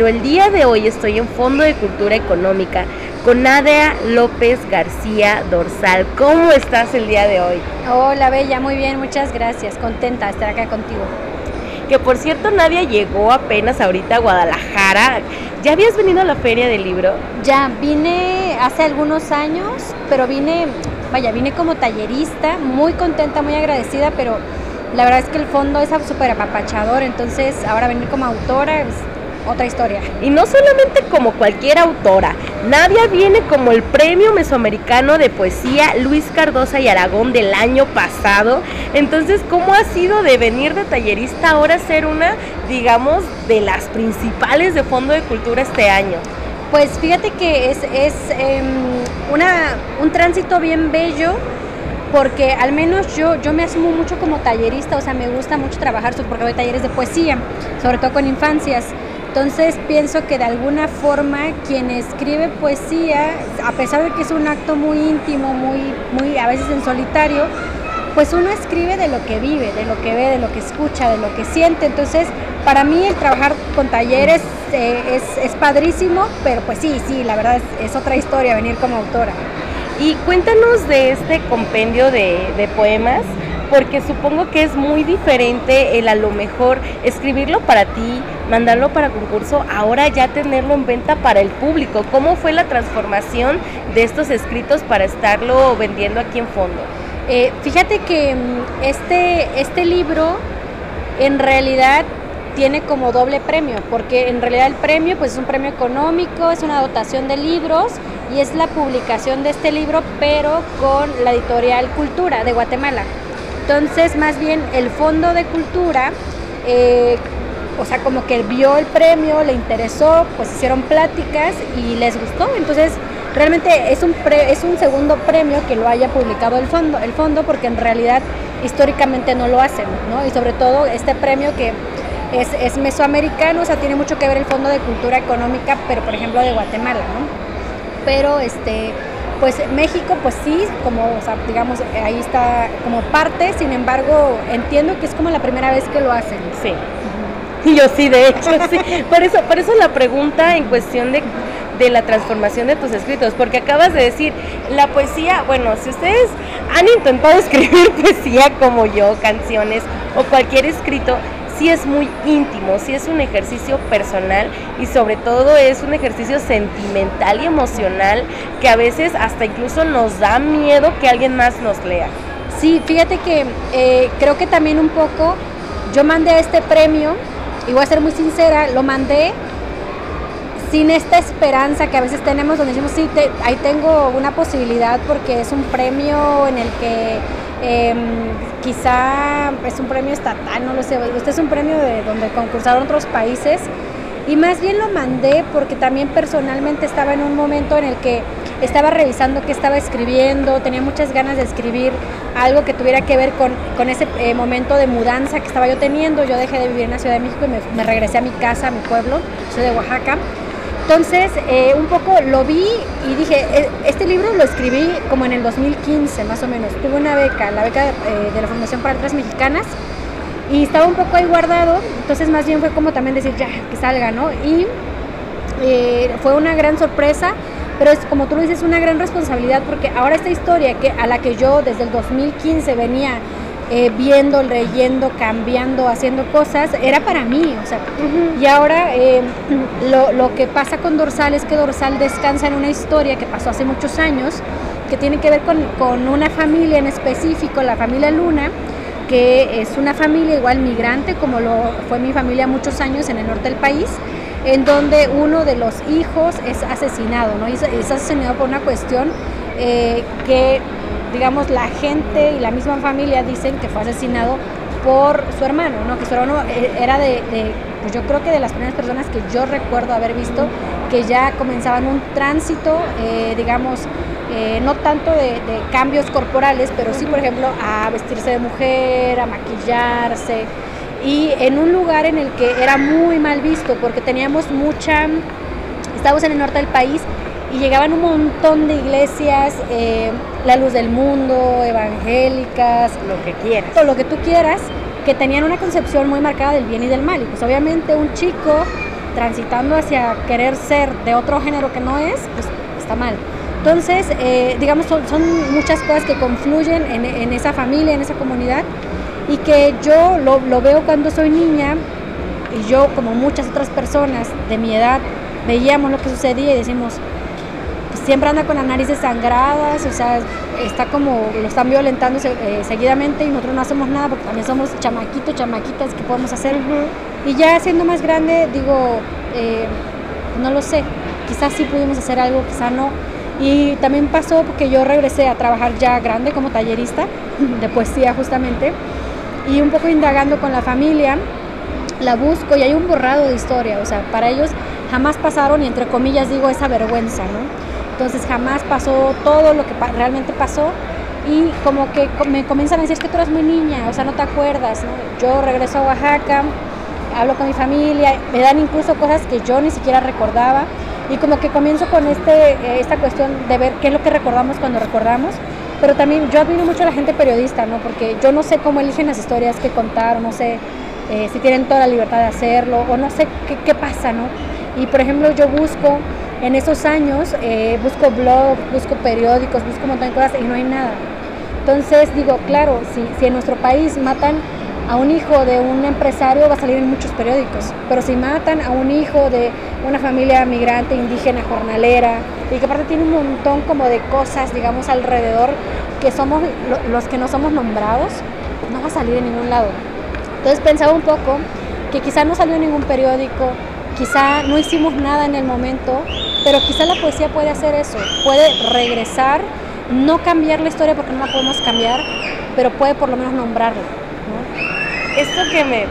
Pero el día de hoy estoy en Fondo de Cultura Económica con Nadia López García Dorsal. ¿Cómo estás el día de hoy? Hola Bella, muy bien, muchas gracias. Contenta de estar acá contigo. Que por cierto Nadia llegó apenas ahorita a Guadalajara. ¿Ya habías venido a la feria del libro? Ya, vine hace algunos años, pero vine, vaya, vine como tallerista, muy contenta, muy agradecida, pero la verdad es que el fondo es súper apapachador, entonces ahora venir como autora es otra historia. Y no solamente como cualquier autora, Nadia viene como el premio mesoamericano de poesía Luis Cardosa y Aragón del año pasado. Entonces, ¿cómo ha sido de venir de tallerista ahora ser una, digamos, de las principales de Fondo de Cultura este año? Pues fíjate que es, es em, una, un tránsito bien bello porque al menos yo, yo me asumo mucho como tallerista, o sea, me gusta mucho trabajar, porque doy talleres de poesía, sobre todo con infancias. Entonces pienso que de alguna forma quien escribe poesía, a pesar de que es un acto muy íntimo, muy, muy a veces en solitario, pues uno escribe de lo que vive, de lo que ve, de lo que escucha, de lo que siente. Entonces, para mí el trabajar con talleres eh, es, padrísimo, pero pues sí, sí, la verdad es, otra historia venir como autora. Y cuéntanos de este compendio de poemas porque supongo que es muy diferente el a lo mejor escribirlo para ti, mandarlo para concurso, ahora ya tenerlo en venta para el público. ¿Cómo fue la transformación de estos escritos para estarlo vendiendo aquí en fondo? Eh, fíjate que mm, este, este libro en realidad tiene como doble premio, porque en realidad el premio pues es un premio económico, es una dotación de libros y es la publicación de este libro, pero con la editorial Cultura de Guatemala. Entonces, más bien el Fondo de Cultura, eh, o sea, como que vio el premio, le interesó, pues hicieron pláticas y les gustó. Entonces, realmente es un, es un segundo premio que lo haya publicado el fondo, el fondo, porque en realidad históricamente no lo hacen, ¿no? Y sobre todo este premio que es, es mesoamericano, o sea, tiene mucho que ver el Fondo de Cultura Económica, pero por ejemplo de Guatemala, ¿no? Pero este pues México, pues sí, como, o sea, digamos, ahí está como parte, sin embargo, entiendo que es como la primera vez que lo hacen. Sí. Y yo sí, de hecho, sí. Por eso, por eso la pregunta en cuestión de, de la transformación de tus escritos, porque acabas de decir, la poesía, bueno, si ustedes han intentado escribir poesía como yo, canciones o cualquier escrito, sí es muy íntimo, sí es un ejercicio personal y sobre todo es un ejercicio sentimental y emocional que a veces hasta incluso nos da miedo que alguien más nos lea. Sí, fíjate que eh, creo que también un poco yo mandé este premio y voy a ser muy sincera, lo mandé sin esta esperanza que a veces tenemos donde decimos, sí, ahí tengo una posibilidad porque es un premio en el que Em, quizá es un premio estatal, no lo sé, este es un premio de donde concursaron otros países y más bien lo mandé porque también personalmente estaba en un momento en el que estaba revisando qué estaba escribiendo, tenía muchas ganas de escribir algo que tuviera que ver con, con ese eh, momento de mudanza que estaba yo teniendo. Yo dejé de vivir en la Ciudad de México y me, me regresé a mi casa, a mi pueblo, soy de Oaxaca. Entonces, eh, un poco lo vi y dije, e, este libro lo escribí como en el 2015, más o menos. Tuve una beca, la beca eh, de la Fundación para Letras Mexicanas, y estaba un poco ahí guardado, entonces más bien fue como también decir, ya, que salga, ¿no? Y eh, fue una gran sorpresa, pero es como tú lo dices, una gran responsabilidad, porque ahora esta historia que, a la que yo desde el 2015 venía eh, viendo, leyendo, cambiando, haciendo cosas, era para mí, o sea, y ahora eh, lo, que pasa con Dorsal es que Dorsal descansa en una historia que pasó hace muchos años, que tiene que ver con, una familia en específico, la familia Luna, que es una familia igual migrante, como lo fue mi familia muchos años en el norte del país, en donde uno de los hijos es asesinado, ¿no? Es, asesinado por una cuestión eh, que digamos, la gente y la misma familia dicen que fue asesinado por su hermano, ¿no? Que su hermano eh, era de, pues yo creo que de las primeras personas que yo recuerdo haber visto que ya comenzaban un tránsito, eh, digamos, eh, no tanto de, cambios corporales, pero sí, por ejemplo, a vestirse de mujer, a maquillarse, y en un lugar en el que era muy mal visto, porque teníamos mucha, estábamos en el norte del país y llegaban un montón de iglesias, eh, la luz del mundo, evangélicas, lo que quieras. Todo lo que tú quieras, que tenían una concepción muy marcada del bien y del mal. Y pues obviamente un chico transitando hacia querer ser de otro género que no es, pues está mal. Entonces, eh, digamos, son, muchas cosas que confluyen en, esa familia, en esa comunidad, y que yo lo, lo veo cuando soy niña, y yo, como muchas otras personas de mi edad, veíamos lo que sucedía y decimos, siempre anda con las narices sangradas, o sea, está como, lo están violentando eh, seguidamente y nosotros no hacemos nada porque también somos chamaquitos, chamaquitas, que podemos hacer? Y ya siendo más grande, digo, eh, no lo sé, quizás sí pudimos hacer algo, quizás no. Y también pasó porque yo regresé a trabajar ya grande como tallerista de poesía justamente y un poco indagando con la familia, la busco y hay un borrado de historia, o sea, para ellos jamás pasaron y entre comillas digo esa vergüenza, ¿no? Entonces jamás pasó todo lo que realmente pasó y como que me comienzan a decir es que tú eres muy niña, o sea, no te acuerdas. Yo regreso a Oaxaca, hablo con mi familia, me dan incluso cosas que yo ni siquiera recordaba y como que comienzo con este, eh, esta cuestión de ver qué es lo que recordamos cuando recordamos. Pero también yo admiro mucho a la gente periodista, ¿no? Porque yo no sé cómo eligen las historias que contar, o no sé eh, si tienen toda la libertad de hacerlo, o no sé qué, qué pasa, ¿no? Y por ejemplo, yo busco en esos años eh, busco blogs, busco periódicos, busco un montón de cosas y no hay nada. Entonces digo, claro, si, si en nuestro país matan a un hijo de un empresario va a salir en muchos periódicos, pero si matan a un hijo de una familia migrante, indígena, jornalera, y que aparte tiene un montón como de cosas, digamos, alrededor, que somos los que no somos nombrados, no va a salir en ningún lado. Entonces pensaba un poco que quizá no salió en ningún periódico, quizá no hicimos nada en el momento, pero quizá la poesía puede hacer eso, puede regresar, no cambiar la historia porque no la podemos cambiar, pero puede por lo menos nombrarla. Esto que me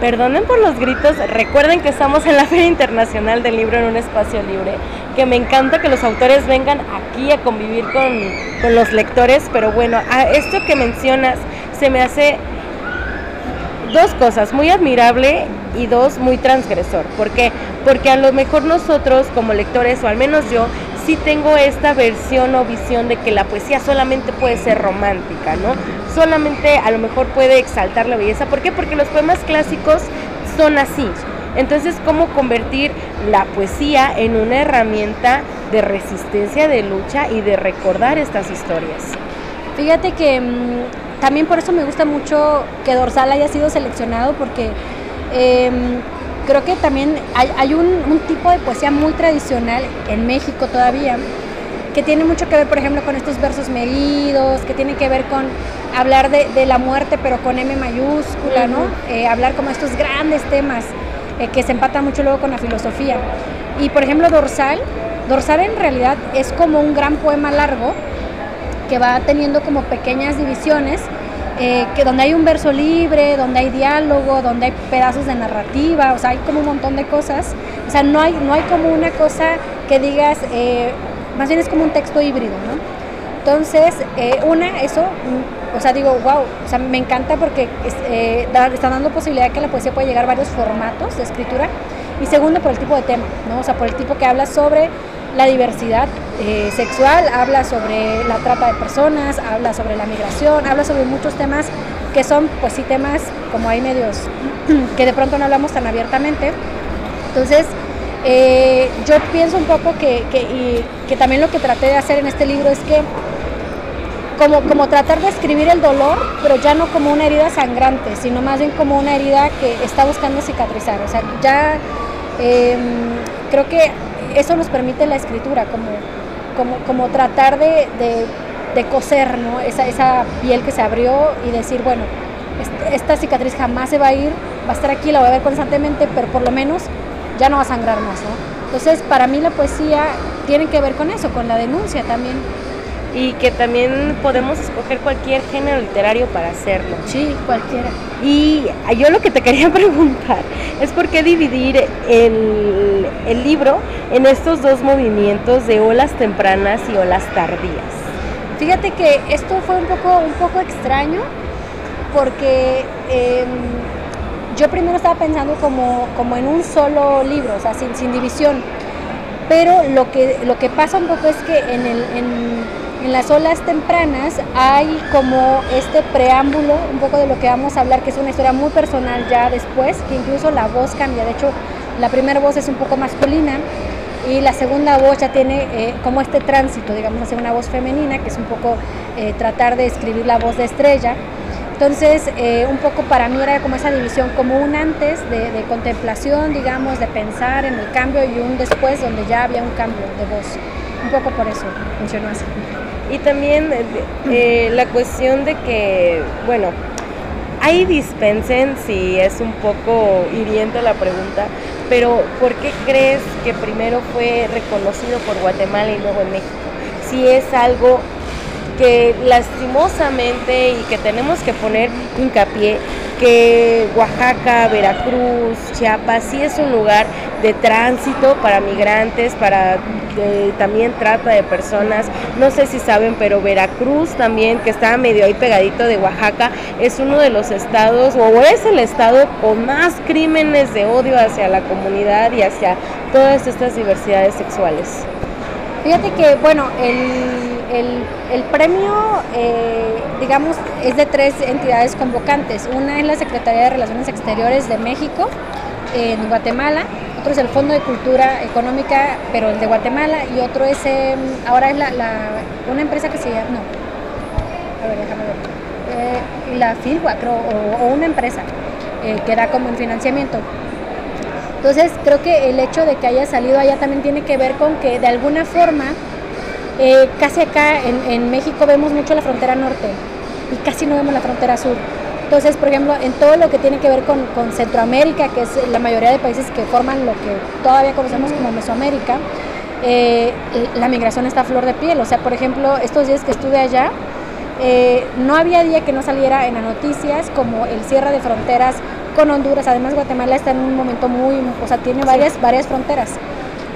perdonen por los gritos, recuerden que estamos en la Feria Internacional del Libro en un espacio libre, que me encanta que los autores vengan aquí a convivir con, con los lectores, pero bueno, a esto que mencionas se me hace dos cosas, muy admirable y dos, muy transgresor. ¿Por qué? Porque a lo mejor nosotros como lectores, o al menos yo, sí tengo esta versión o visión de que la poesía solamente puede ser romántica, ¿no? Solamente a lo mejor puede exaltar la belleza. ¿Por qué? Porque los poemas clásicos son así. Entonces, ¿cómo convertir la poesía en una herramienta de resistencia, de lucha y de recordar estas historias? Fíjate que mm, también por eso me gusta mucho que Dorsal haya sido seleccionado porque em, creo que también hay, un, tipo de poesía muy tradicional en México todavía que tiene mucho que ver, por ejemplo, con estos versos medidos, que tiene que ver con hablar de, la muerte, pero con M mayúscula, ¿no? Eh, hablar como estos grandes temas eh, que se empatan mucho luego con la filosofía. Y, por ejemplo, Dorsal, Dorsal en realidad es como un gran poema largo, que va teniendo como pequeñas divisiones, eh, que donde hay un verso libre, donde hay diálogo, donde hay pedazos de narrativa, o sea, hay como un montón de cosas. O sea, no hay, no hay como una cosa que digas, eh, más bien es como un texto híbrido, ¿no? Entonces, eh, una, eso, o sea, digo, wow, o sea, me encanta porque está dando posibilidad que la poesía pueda llegar a varios formatos de escritura. Y segundo, por el tipo de tema, ¿no? O sea, por el tipo que habla sobre la diversidad eh, sexual, habla sobre la trata de personas, habla sobre la migración, habla sobre muchos temas que son, pues sí, temas como hay medios que de pronto no hablamos tan abiertamente. Entonces, eh, yo pienso un poco que, que, también lo que traté de hacer en este libro es que como, como tratar de escribir el dolor, pero ya no como una herida sangrante, sino más bien como una herida que está buscando cicatrizar. O sea, ya em, creo que eso nos permite la escritura, como, como, como tratar de, de, coser ¿no? esa, esa piel que se abrió y decir, bueno, esta cicatriz jamás se va a ir, va a estar aquí, la voy a ver constantemente, pero por lo menos ya no va a sangrar más. Entonces, para mí la poesía tiene que ver con eso, con la denuncia también y que también podemos escoger cualquier género literario para hacerlo. Sí, cualquiera. Y yo lo que te quería preguntar es por qué dividir el, el libro en estos dos movimientos de olas tempranas y olas tardías. Fíjate que esto fue un poco, un poco extraño porque em, yo primero estaba pensando como, como en un solo libro, o sea, sin, sin división. Pero lo que, lo que pasa un poco es que en, el, en en las olas tempranas hay como este preámbulo, un poco de lo que vamos a hablar, que es una historia muy personal ya después, que incluso la voz cambia. De hecho, la primera voz es un poco masculina y la segunda voz ya tiene eh, como este tránsito, digamos, hacia una voz femenina, que es un poco eh, tratar de escribir la voz de estrella. Entonces, eh, un poco para mí era como esa división, como un antes de, de, contemplación, digamos, de pensar en el cambio y un después donde ya había un cambio de voz. Un poco por eso funcionó así. Y también eh, la cuestión de que, bueno, ahí dispensen si es un poco hiriente la pregunta, pero ¿por qué crees que primero fue reconocido por Guatemala y luego en México? Si es algo que lastimosamente y que tenemos que poner hincapié que Oaxaca, Veracruz, Chiapas sí es un lugar de tránsito para migrantes, para eh, también trata de personas. No sé si saben, pero Veracruz también, que está medio ahí pegadito de Oaxaca, es uno de los estados, o es el estado con más crímenes de odio hacia la comunidad y hacia todas estas diversidades sexuales. Fíjate que, bueno, el, el, premio, eh, digamos, es de tres entidades convocantes. Una es la Secretaría de Relaciones Exteriores de México, en Guatemala, otro es el Fondo de Cultura Económica, pero el de Guatemala, y otro es, eh, ahora es la, una empresa que se llama, no, a ver, déjame ver, eh, la FILWA, creo, o, o una empresa eh, que da como el financiamiento. Entonces creo que el hecho de que haya salido allá también tiene que ver con que de alguna forma, eh, casi acá en, en, México vemos mucho la frontera norte y casi no vemos la frontera sur. Entonces, por ejemplo, en todo lo que tiene que ver con, con Centroamérica, que es la mayoría de países que forman lo que todavía conocemos como Mesoamérica, eh, la migración está a flor de piel. O sea, por ejemplo, estos días que estuve allá, eh, no había día que no saliera en las noticias como el cierre de fronteras con Honduras. Además, Guatemala está en un momento muy, o sea, tiene varias, sí. varias fronteras.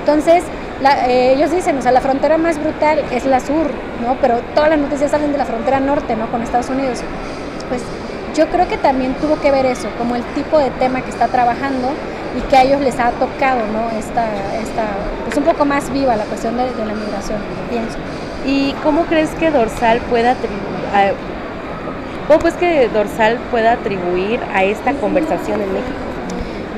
Entonces, la, eh, ellos dicen, o sea, la frontera más brutal es la sur, ¿no? Pero todas las noticias salen de la frontera norte, ¿no? Con Estados Unidos. Pues yo creo que también tuvo que ver eso, como el tipo de tema que está trabajando y que a ellos les ha tocado, ¿no? Esta, esta pues un poco más viva la cuestión de, de la migración, pienso. ¿Y cómo crees que Dorsal pueda atribuir, cómo pues que Dorsal pueda atribuir a esta conversación en México?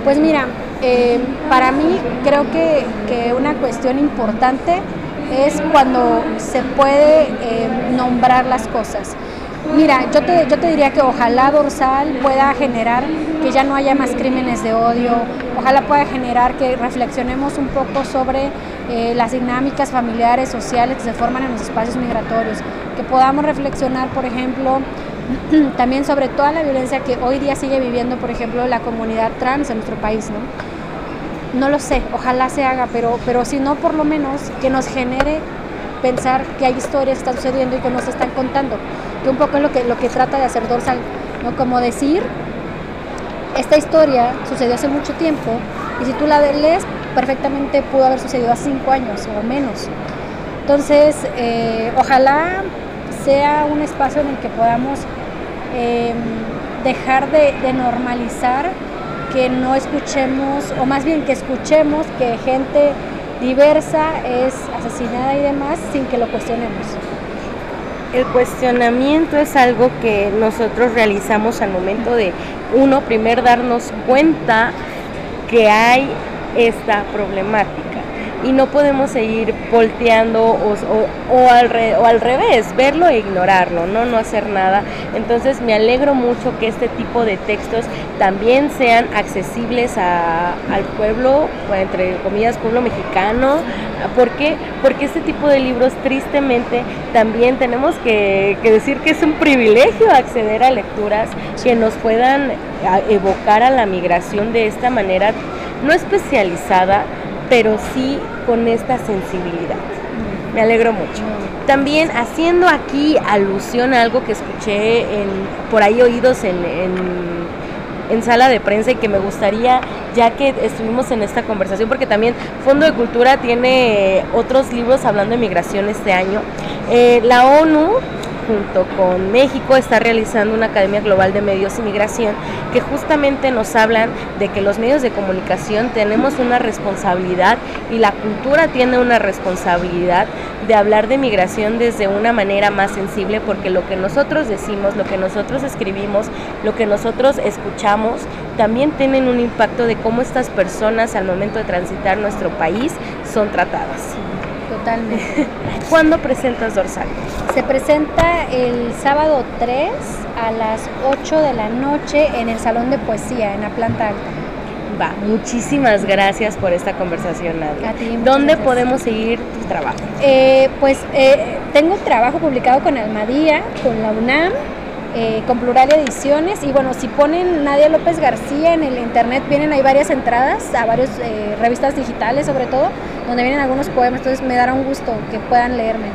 Pues mira, eh, para mí creo que, que, una cuestión importante es cuando se puede eh, nombrar las cosas. Mira, yo te, yo te diría que ojalá Dorsal pueda generar que ya no haya más crímenes de odio, ojalá pueda generar que reflexionemos un poco sobre eh, las dinámicas familiares, sociales que se forman en los espacios migratorios, que podamos reflexionar, por ejemplo, también sobre toda la violencia que hoy día sigue viviendo, por ejemplo, la comunidad trans en nuestro país, ¿no? No lo sé, ojalá se haga, pero, pero si no, por lo menos que nos genere pensar que hay historias que están sucediendo y que nos están contando, que un poco es lo que, lo que trata de hacer Dorsal, ¿no? Como decir, esta historia sucedió hace mucho tiempo y si tú la lees, perfectamente pudo haber sucedido hace cinco años o menos. Entonces, eh, ojalá sea un espacio en el que podamos eh, dejar de, de, normalizar que no escuchemos, o más bien que escuchemos que gente diversa es asesinada y demás sin que lo cuestionemos. El cuestionamiento es algo que nosotros realizamos al momento de, uno, primer darnos cuenta que hay esta problemática y no podemos seguir volteando o, o, al o, al revés, verlo e ignorarlo, ¿no? no hacer nada. Entonces me alegro mucho que este tipo de textos también sean accesibles a, al pueblo, entre comillas, pueblo mexicano. ¿Por qué? Porque este tipo de libros tristemente también tenemos que decir que es un privilegio acceder a lecturas que nos puedan evocar a la migración de esta manera no especializada, pero sí con esta sensibilidad. Me alegro mucho. También haciendo aquí alusión a algo que escuché en, por ahí oídos en, en, sala de prensa y que me gustaría, ya que estuvimos en esta conversación, porque también Fondo de Cultura tiene otros libros hablando de migración este año. Eh, la ONU junto con México está realizando una Academia Global de Medios y Migración que justamente nos hablan de que los medios de comunicación tenemos una responsabilidad y la cultura tiene una responsabilidad de hablar de migración desde una manera más sensible porque lo que nosotros decimos, lo que nosotros escribimos, lo que nosotros escuchamos, también tienen un impacto de cómo estas personas al momento de transitar nuestro país son tratadas. Totalmente. ¿Cuándo presentas Dorsal? Se presenta el sábado 3 a las 8 de la noche en el Salón de Poesía, en la planta alta. Va, muchísimas gracias por esta conversación, Nadia. A ti, ¿Dónde gracias. podemos seguir tu trabajo? Eh, pues eh, tengo trabajo publicado con Almadía, con la UNAM, eh, con Plural Ediciones y bueno, si ponen Nadia López García en el internet vienen ahí varias entradas a varias revistas digitales sobre todo, donde vienen algunos poemas, entonces me dará un gusto que puedan leerme.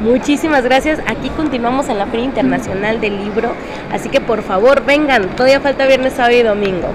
Muchísimas gracias. Aquí continuamos en la Feria Internacional del Libro, así que por favor vengan. Todavía falta viernes, sábado y domingo.